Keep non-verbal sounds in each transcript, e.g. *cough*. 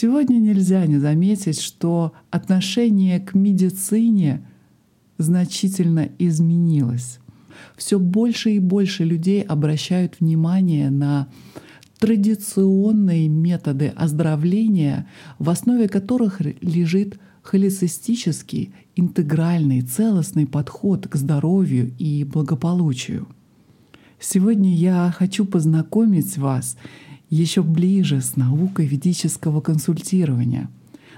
Сегодня нельзя не заметить, что отношение к медицине значительно изменилось. Все больше и больше людей обращают внимание на традиционные методы оздоровления, в основе которых лежит холецистический, интегральный, целостный подход к здоровью и благополучию. Сегодня я хочу познакомить вас еще ближе с наукой ведического консультирования,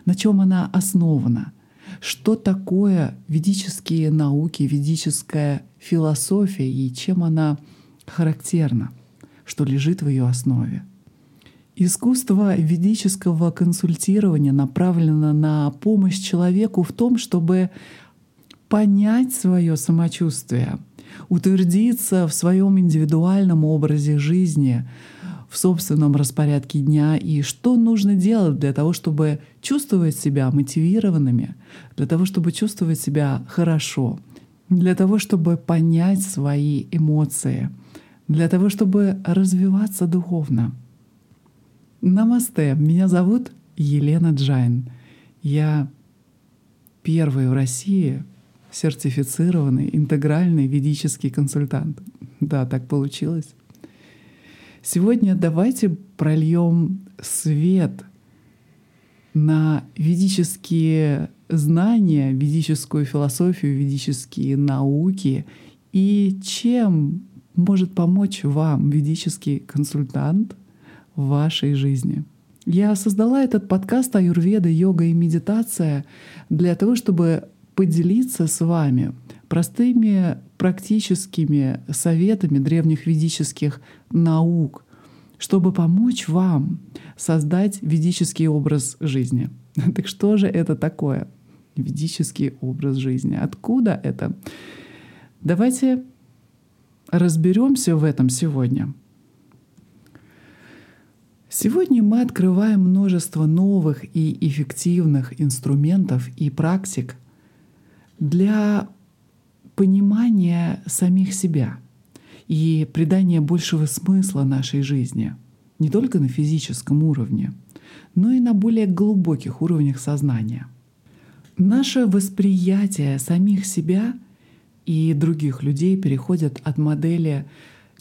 на чем она основана, что такое ведические науки, ведическая философия и чем она характерна, что лежит в ее основе. Искусство ведического консультирования направлено на помощь человеку в том, чтобы понять свое самочувствие, утвердиться в своем индивидуальном образе жизни, в собственном распорядке дня и что нужно делать для того, чтобы чувствовать себя мотивированными, для того, чтобы чувствовать себя хорошо, для того, чтобы понять свои эмоции, для того, чтобы развиваться духовно. Намасте, меня зовут Елена Джайн. Я первый в России сертифицированный интегральный ведический консультант. Да, так получилось. Сегодня давайте прольем свет на ведические знания, ведическую философию, ведические науки и чем может помочь вам ведический консультант в вашей жизни. Я создала этот подкаст «Аюрведа, йога и медитация» для того, чтобы поделиться с вами простыми практическими советами древних ведических наук, чтобы помочь вам создать ведический образ жизни. *laughs* Так что же это такое? Ведический образ жизни. Откуда это? Давайте разберемся в этом сегодня. Сегодня мы открываем множество новых и эффективных инструментов и практик для понимания самих себя и придания большего смысла нашей жизни, не только на физическом уровне, но и на более глубоких уровнях сознания. Наше восприятие самих себя и других людей переходит от модели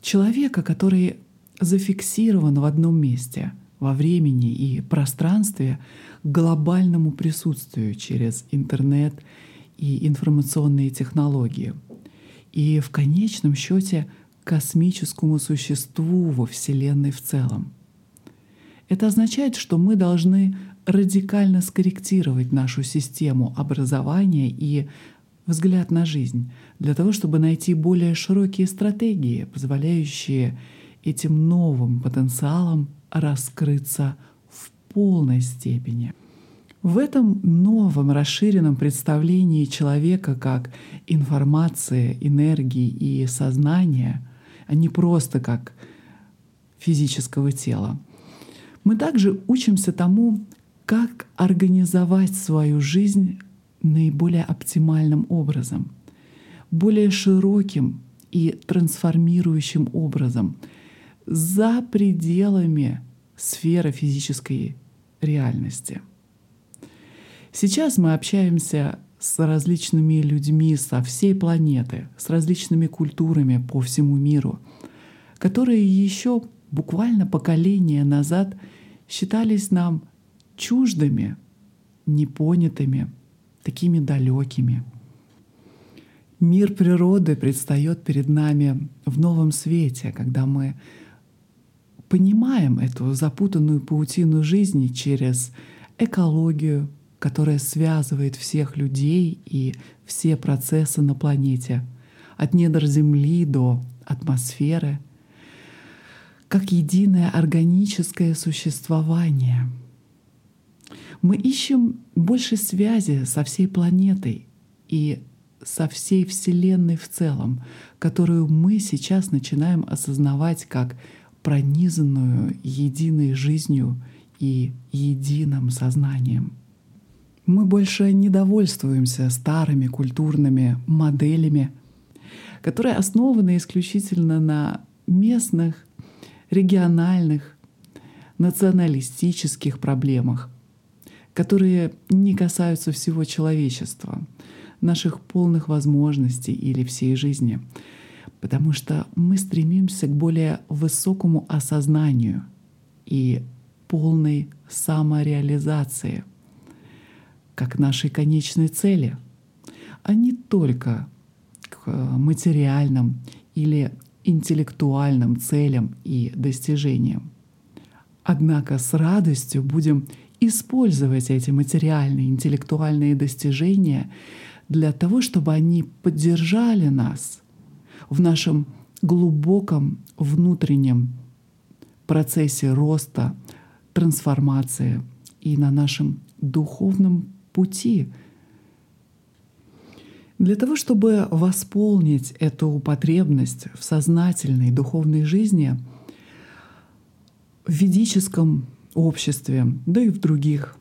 человека, который зафиксирован в одном месте во времени и пространстве к глобальному присутствию через интернет и информационные технологии. И в конечном счете космическому существу во Вселенной в целом. Это означает, что мы должны радикально скорректировать нашу систему образования и взгляд на жизнь для того, чтобы найти более широкие стратегии, позволяющие этим новым потенциалам раскрыться в полной степени. В этом новом расширенном представлении человека как информации, энергии и сознания, а не просто как физического тела, мы также учимся тому, как организовать свою жизнь наиболее оптимальным образом, более широким и трансформирующим образом за пределами сферы физической реальности — Сейчас мы общаемся с различными людьми со всей планеты, с различными культурами по всему миру, которые еще буквально поколения назад считались нам чуждыми, непонятыми, такими далекими. Мир природы предстает перед нами в новом свете, когда мы понимаем эту запутанную паутину жизни через экологию, которая связывает всех людей и все процессы на планете, от недр Земли до атмосферы, как единое органическое существование. Мы ищем больше связи со всей планетой и со всей Вселенной в целом, которую мы сейчас начинаем осознавать как пронизанную единой жизнью и единым сознанием. Мы больше не довольствуемся старыми культурными моделями, которые основаны исключительно на местных, региональных, националистических проблемах которые не касаются всего человечества, наших полных возможностей или всей жизни, потому что мы стремимся к более высокому осознанию и полной самореализации как нашей конечной цели, а не только к материальным или интеллектуальным целям и достижениям. Однако с радостью будем использовать эти материальные, интеллектуальные достижения для того, чтобы они поддержали нас в нашем глубоком внутреннем процессе роста, трансформации и на нашем духовном пути. Для того, чтобы восполнить эту потребность в сознательной духовной жизни — в ведическом обществе, да и в других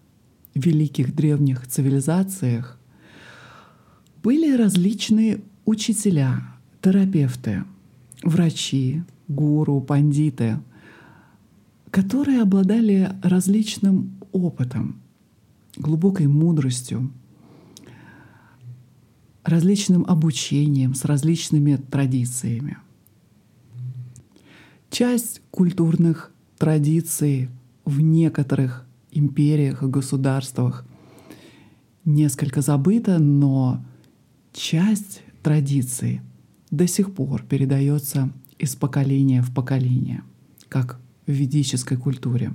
великих древних цивилизациях были различные учителя, терапевты, врачи, гуру, пандиты, которые обладали различным опытом, глубокой мудростью, различным обучением, с различными традициями. Часть культурных традиции в некоторых империях и государствах несколько забыта, но часть традиций до сих пор передается из поколения в поколение, как в ведической культуре.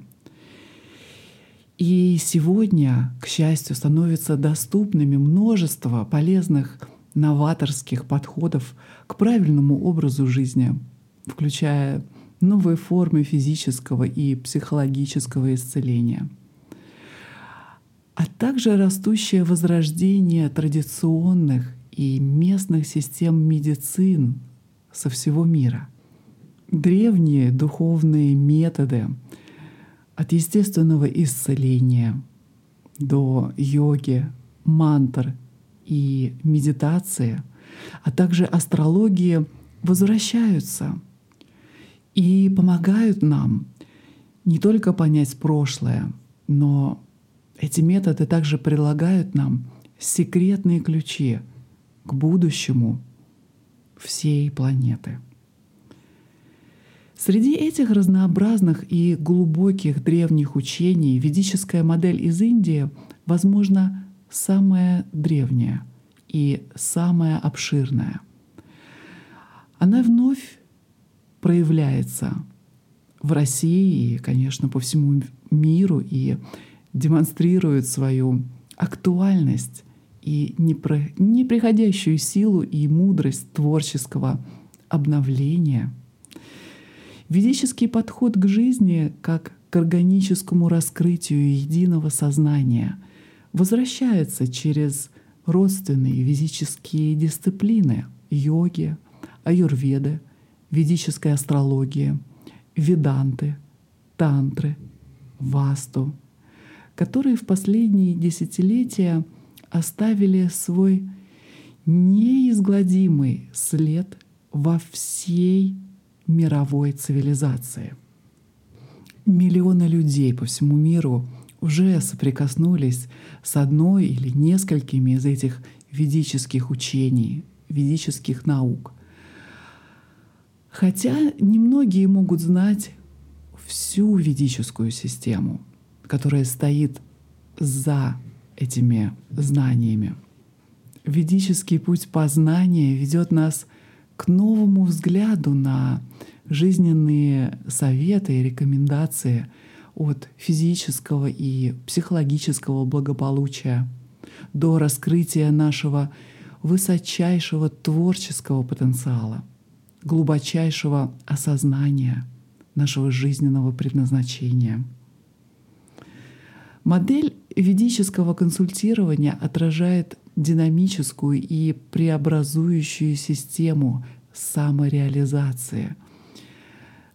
И сегодня, к счастью, становится доступными множество полезных новаторских подходов к правильному образу жизни, включая новые формы физического и психологического исцеления, а также растущее возрождение традиционных и местных систем медицин со всего мира. Древние духовные методы от естественного исцеления до йоги, мантр и медитации, а также астрологии возвращаются — и помогают нам не только понять прошлое, но эти методы также предлагают нам секретные ключи к будущему всей планеты. Среди этих разнообразных и глубоких древних учений ведическая модель из Индии, возможно, самая древняя и самая обширная. Она вновь проявляется в России и, конечно, по всему миру и демонстрирует свою актуальность и неприходящую силу и мудрость творческого обновления. Ведический подход к жизни как к органическому раскрытию единого сознания возвращается через родственные физические дисциплины йоги, аюрведы — ведической астрологии, веданты, тантры, васту, которые в последние десятилетия оставили свой неизгладимый след во всей мировой цивилизации. Миллионы людей по всему миру уже соприкоснулись с одной или несколькими из этих ведических учений, ведических наук — Хотя немногие могут знать всю ведическую систему, которая стоит за этими знаниями. Ведический путь познания ведет нас к новому взгляду на жизненные советы и рекомендации от физического и психологического благополучия до раскрытия нашего высочайшего творческого потенциала — глубочайшего осознания нашего жизненного предназначения. Модель ведического консультирования отражает динамическую и преобразующую систему самореализации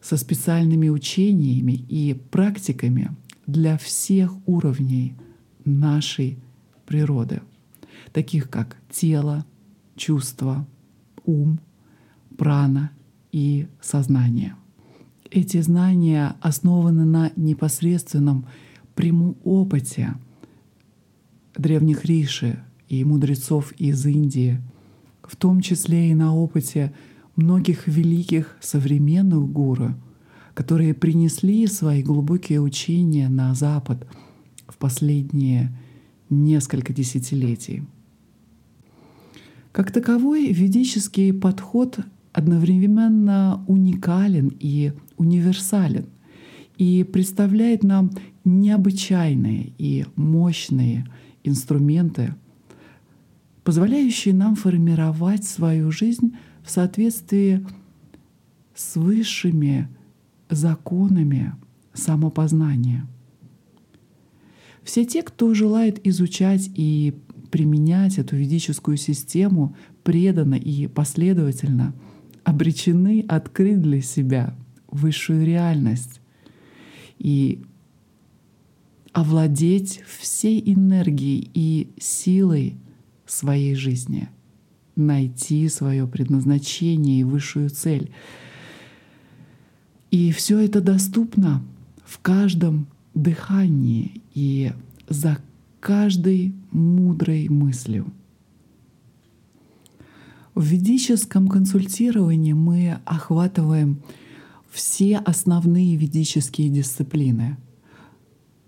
со специальными учениями и практиками для всех уровней нашей природы, таких как тело, чувство, ум, прана и сознание. Эти знания основаны на непосредственном прямом опыте древних риши и мудрецов из Индии, в том числе и на опыте многих великих современных гуру, которые принесли свои глубокие учения на Запад в последние несколько десятилетий. Как таковой ведический подход одновременно уникален и универсален и представляет нам необычайные и мощные инструменты, позволяющие нам формировать свою жизнь в соответствии с высшими законами самопознания. Все те, кто желает изучать и применять эту ведическую систему преданно и последовательно, обречены открыть для себя высшую реальность и овладеть всей энергией и силой своей жизни, найти свое предназначение и высшую цель. И все это доступно в каждом дыхании и за каждой мудрой мыслью. В ведическом консультировании мы охватываем все основные ведические дисциплины,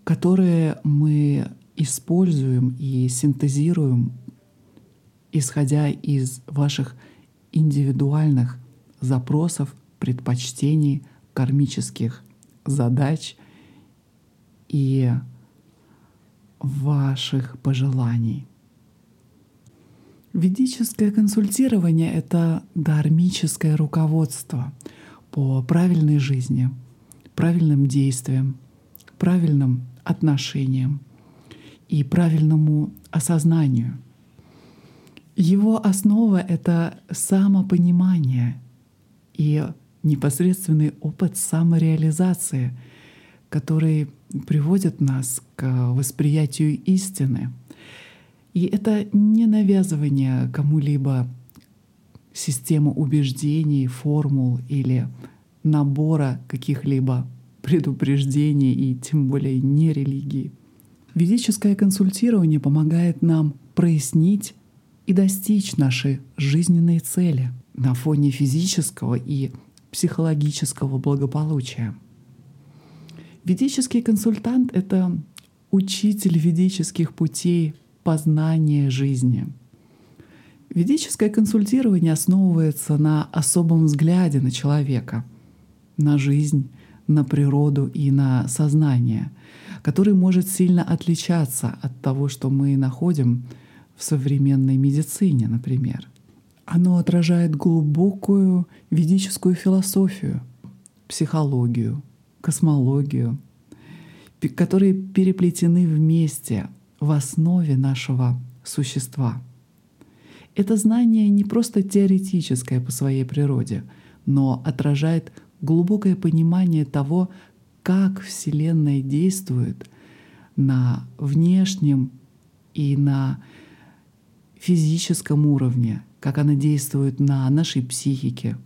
которые мы используем и синтезируем, исходя из ваших индивидуальных запросов, предпочтений, кармических задач и ваших пожеланий. Ведическое консультирование — это дармическое руководство по правильной жизни, правильным действиям, правильным отношениям и правильному осознанию. Его основа — это самопонимание и непосредственный опыт самореализации, который приводит нас к восприятию истины. И это не навязывание кому-либо системы убеждений, формул или набора каких-либо предупреждений и тем более не религии. Ведическое консультирование помогает нам прояснить и достичь наши жизненные цели на фоне физического и психологического благополучия. Ведический консультант — это учитель ведических путей познания жизни. Ведическое консультирование основывается на особом взгляде на человека, на жизнь, на природу и на сознание, который может сильно отличаться от того, что мы находим в современной медицине, например. Оно отражает глубокую ведическую философию, психологию, космологию, которые переплетены вместе в основе нашего существа. Это знание не просто теоретическое по своей природе, но отражает глубокое понимание того, как Вселенная действует на внешнем и на физическом уровне, как она действует на нашей психике,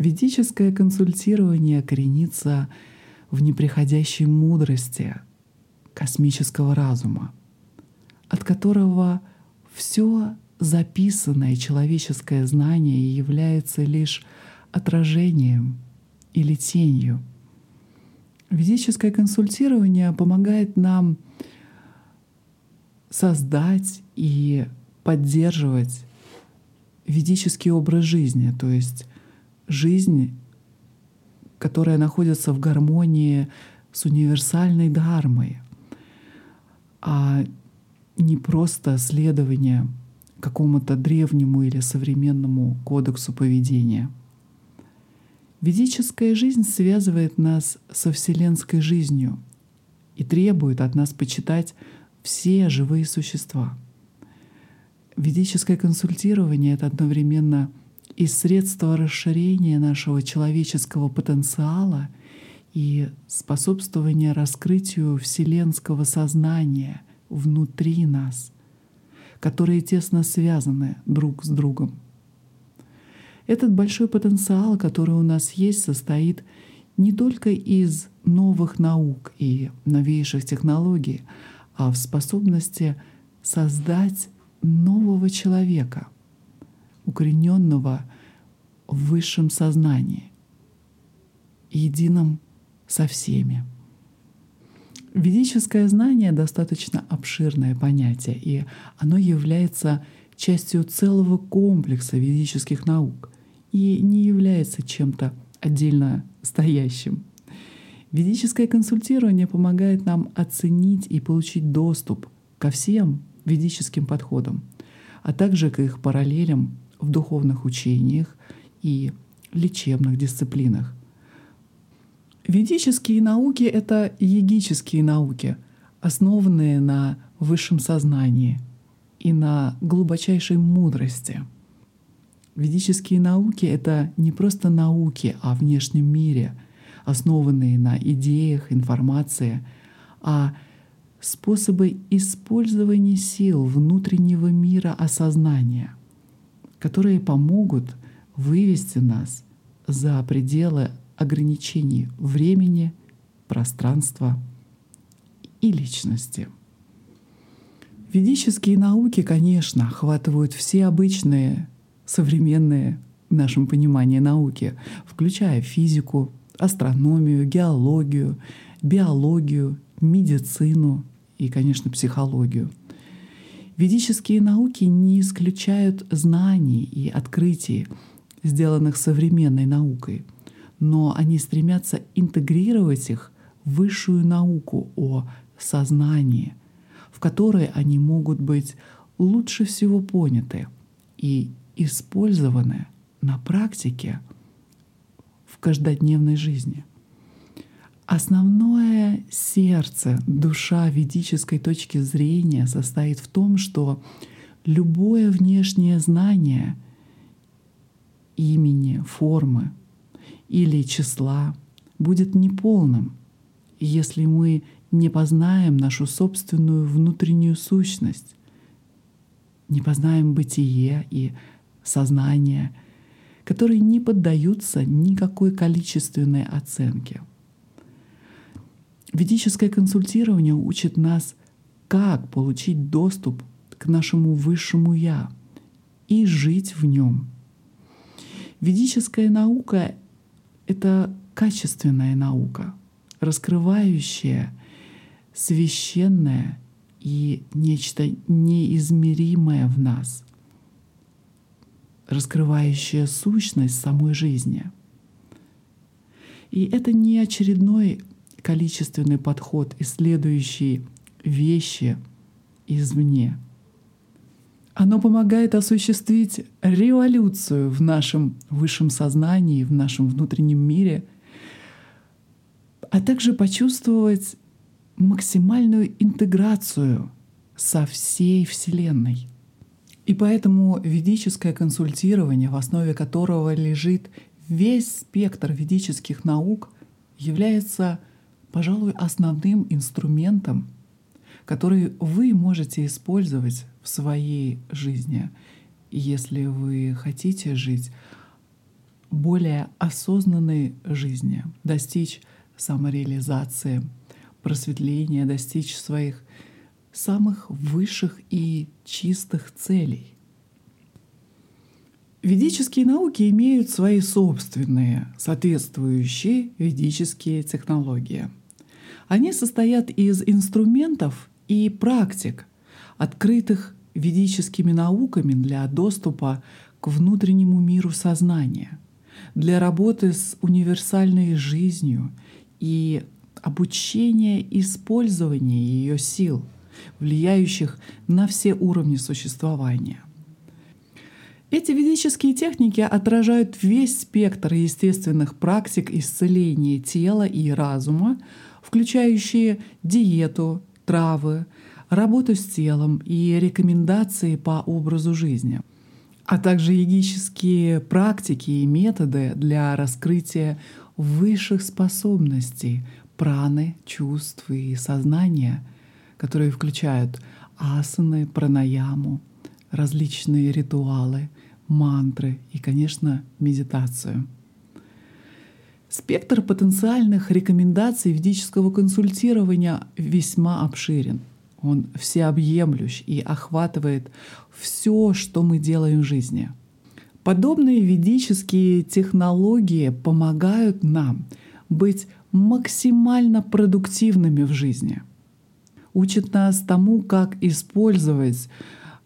Ведическое консультирование коренится в неприходящей мудрости космического разума, от которого все записанное человеческое знание является лишь отражением или тенью. Ведическое консультирование помогает нам создать и поддерживать ведический образ жизни, то есть жизнь, которая находится в гармонии с универсальной дхармой, а не просто следование какому-то древнему или современному кодексу поведения. Ведическая жизнь связывает нас со вселенской жизнью и требует от нас почитать все живые существа. Ведическое консультирование — это одновременно и средство расширения нашего человеческого потенциала и способствования раскрытию вселенского сознания внутри нас, которые тесно связаны друг с другом. Этот большой потенциал, который у нас есть, состоит не только из новых наук и новейших технологий, а в способности создать нового человека, укорененного в высшем сознании, едином со всеми. Ведическое знание достаточно обширное понятие, и оно является частью целого комплекса ведических наук и не является чем-то отдельно стоящим. Ведическое консультирование помогает нам оценить и получить доступ ко всем ведическим подходам, а также к их параллелям в духовных учениях и лечебных дисциплинах. Ведические науки — это егические науки, основанные на высшем сознании и на глубочайшей мудрости. Ведические науки — это не просто науки о внешнем мире, основанные на идеях, информации, а способы использования сил внутреннего мира осознания, которые помогут вывести нас за пределы ограничений времени, пространства и личности. Ведические науки, конечно, охватывают все обычные современные в нашем понимании науки, включая физику, астрономию, геологию, биологию, медицину и, конечно, психологию. Ведические науки не исключают знаний и открытий, сделанных современной наукой, но они стремятся интегрировать их в высшую науку о сознании, в которой они могут быть лучше всего поняты и использованы на практике каждодневной жизни. Основное сердце, душа ведической точки зрения состоит в том, что любое внешнее знание имени, формы или числа будет неполным, если мы не познаем нашу собственную внутреннюю сущность, не познаем бытие и сознание, которые не поддаются никакой количественной оценке. Ведическое консультирование учит нас, как получить доступ к нашему высшему Я и жить в нем. Ведическая наука — это качественная наука, раскрывающая священное и нечто неизмеримое в нас, раскрывающая сущность самой жизни. И это не очередной количественный подход, исследующий вещи извне. Оно помогает осуществить революцию в нашем высшем сознании, в нашем внутреннем мире, а также почувствовать максимальную интеграцию со всей Вселенной. И поэтому ведическое консультирование, в основе которого лежит весь спектр ведических наук, является, пожалуй, основным инструментом, который вы можете использовать в своей жизни, если вы хотите жить более осознанной жизни, достичь самореализации, просветления, достичь своих самых высших и чистых целей. Ведические науки имеют свои собственные, соответствующие ведические технологии. Они состоят из инструментов и практик, открытых ведическими науками для доступа к внутреннему миру сознания, для работы с универсальной жизнью и обучения использования ее сил — влияющих на все уровни существования. Эти ведические техники отражают весь спектр естественных практик исцеления тела и разума, включающие диету, травы, работу с телом и рекомендации по образу жизни, а также йогические практики и методы для раскрытия высших способностей праны, чувств и сознания — которые включают асаны, пранаяму, различные ритуалы, мантры и, конечно, медитацию. Спектр потенциальных рекомендаций ведического консультирования весьма обширен. Он всеобъемлющ и охватывает все, что мы делаем в жизни. Подобные ведические технологии помогают нам быть максимально продуктивными в жизни. Учат нас тому, как использовать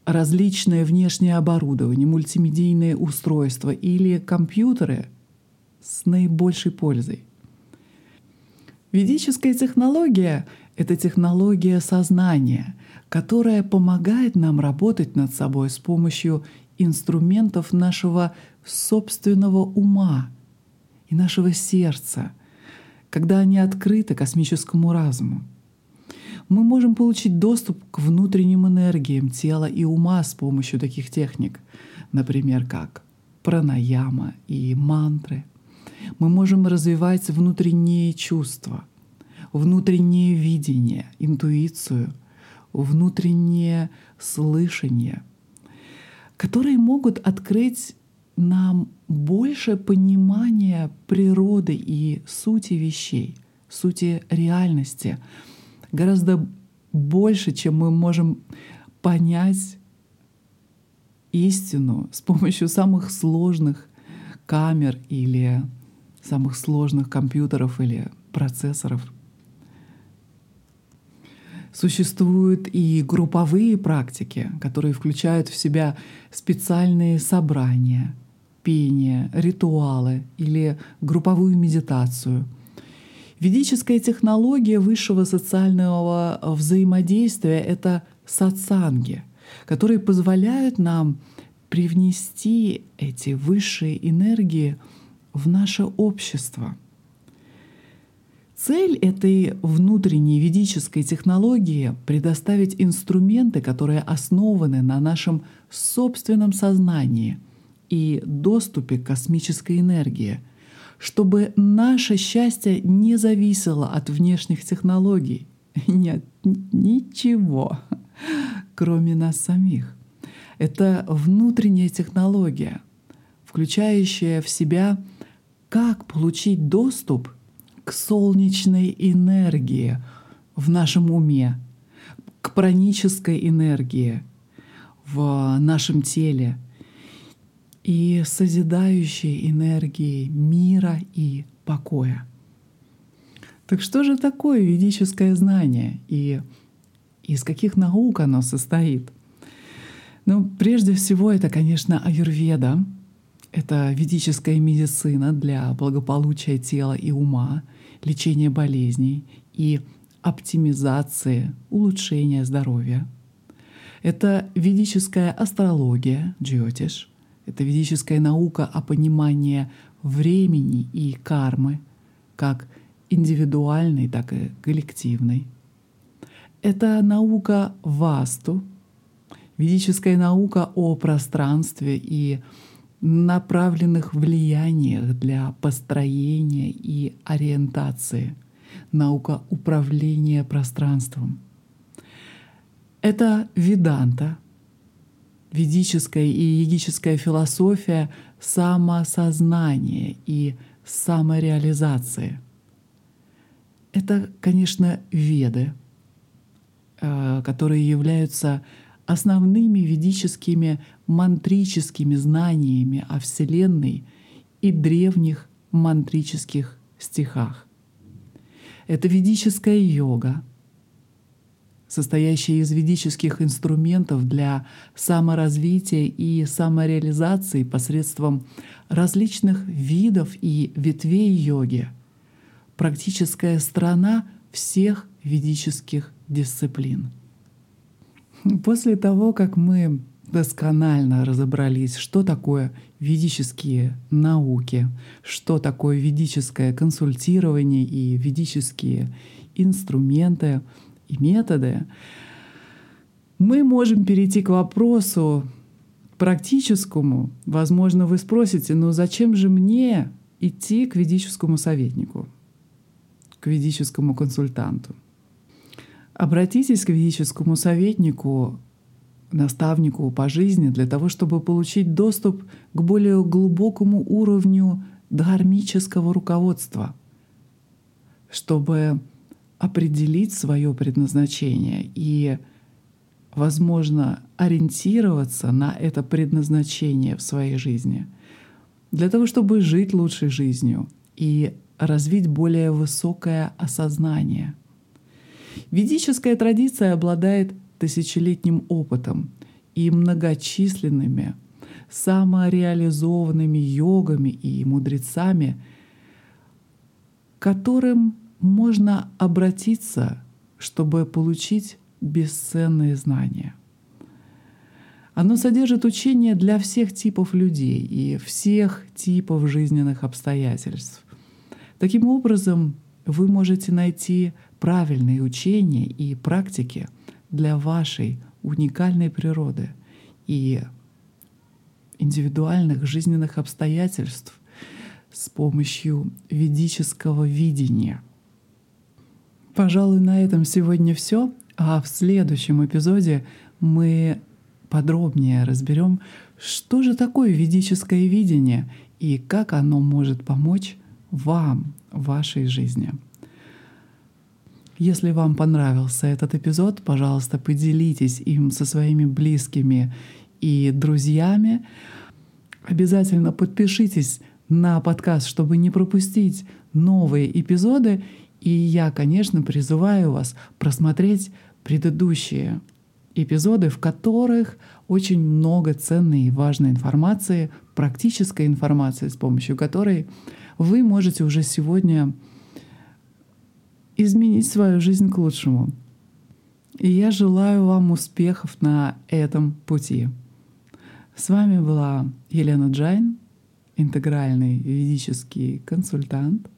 различные внешние оборудования, мультимедийные устройства или компьютеры с наибольшей пользой. Ведическая технология — это технология сознания, которая помогает нам работать над собой с помощью инструментов нашего собственного ума и нашего сердца, когда они открыты космическому разуму мы можем получить доступ к внутренним энергиям тела и ума с помощью таких техник, например, как пранаяма и мантры. Мы можем развивать внутренние чувства, внутреннее видение, интуицию, внутреннее слышание, которые могут открыть нам больше понимания природы и сути вещей, сути реальности, гораздо больше, чем мы можем понять истину с помощью самых сложных камер или самых сложных компьютеров или процессоров. Существуют и групповые практики, которые включают в себя специальные собрания, пение, ритуалы или групповую медитацию — Ведическая технология высшего социального взаимодействия — это сатсанги, которые позволяют нам привнести эти высшие энергии в наше общество. Цель этой внутренней ведической технологии — предоставить инструменты, которые основаны на нашем собственном сознании и доступе к космической энергии — чтобы наше счастье не зависело от внешних технологий. Нет, ничего, кроме нас самих. Это внутренняя технология, включающая в себя, как получить доступ к солнечной энергии в нашем уме, к пранической энергии в нашем теле — и созидающей энергией мира и покоя. Так что же такое ведическое знание и из каких наук оно состоит? Ну, прежде всего, это, конечно, аюрведа. Это ведическая медицина для благополучия тела и ума, лечения болезней и оптимизации, улучшения здоровья. Это ведическая астрология, джиотиш — это ведическая наука о понимании времени и кармы, как индивидуальной, так и коллективной. Это наука васту, ведическая наука о пространстве и направленных влияниях для построения и ориентации, наука управления пространством. Это веданта — ведическая и йогическая философия самосознания и самореализации. Это, конечно, веды, э, которые являются основными ведическими мантрическими знаниями о Вселенной и древних мантрических стихах. Это ведическая йога, состоящая из ведических инструментов для саморазвития и самореализации посредством различных видов и ветвей йоги, практическая сторона всех ведических дисциплин. После того, как мы досконально разобрались, что такое ведические науки, что такое ведическое консультирование и ведические инструменты, и методы, мы можем перейти к вопросу практическому. Возможно, вы спросите, ну зачем же мне идти к ведическому советнику, к ведическому консультанту? Обратитесь к ведическому советнику, наставнику по жизни для того, чтобы получить доступ к более глубокому уровню дхармического руководства, чтобы определить свое предназначение и, возможно, ориентироваться на это предназначение в своей жизни для того, чтобы жить лучшей жизнью и развить более высокое осознание. Ведическая традиция обладает тысячелетним опытом и многочисленными самореализованными йогами и мудрецами, которым можно обратиться, чтобы получить бесценные знания. Оно содержит учения для всех типов людей и всех типов жизненных обстоятельств. Таким образом, вы можете найти правильные учения и практики для вашей уникальной природы и индивидуальных жизненных обстоятельств с помощью ведического видения. Пожалуй, на этом сегодня все, а в следующем эпизоде мы подробнее разберем, что же такое ведическое видение и как оно может помочь вам в вашей жизни. Если вам понравился этот эпизод, пожалуйста, поделитесь им со своими близкими и друзьями. Обязательно подпишитесь на подкаст, чтобы не пропустить новые эпизоды. И я, конечно, призываю вас просмотреть предыдущие эпизоды, в которых очень много ценной и важной информации, практической информации, с помощью которой вы можете уже сегодня изменить свою жизнь к лучшему. И я желаю вам успехов на этом пути. С вами была Елена Джайн, интегральный ведический консультант.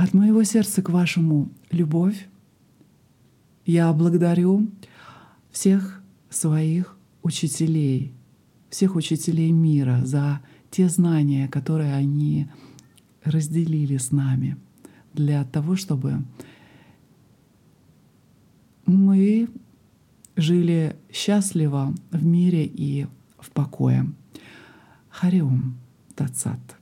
От моего сердца к вашему любовь. Я благодарю всех своих учителей, всех учителей мира за те знания, которые они разделили с нами для того, чтобы мы жили счастливо в мире и в покое. Хариум Тацат.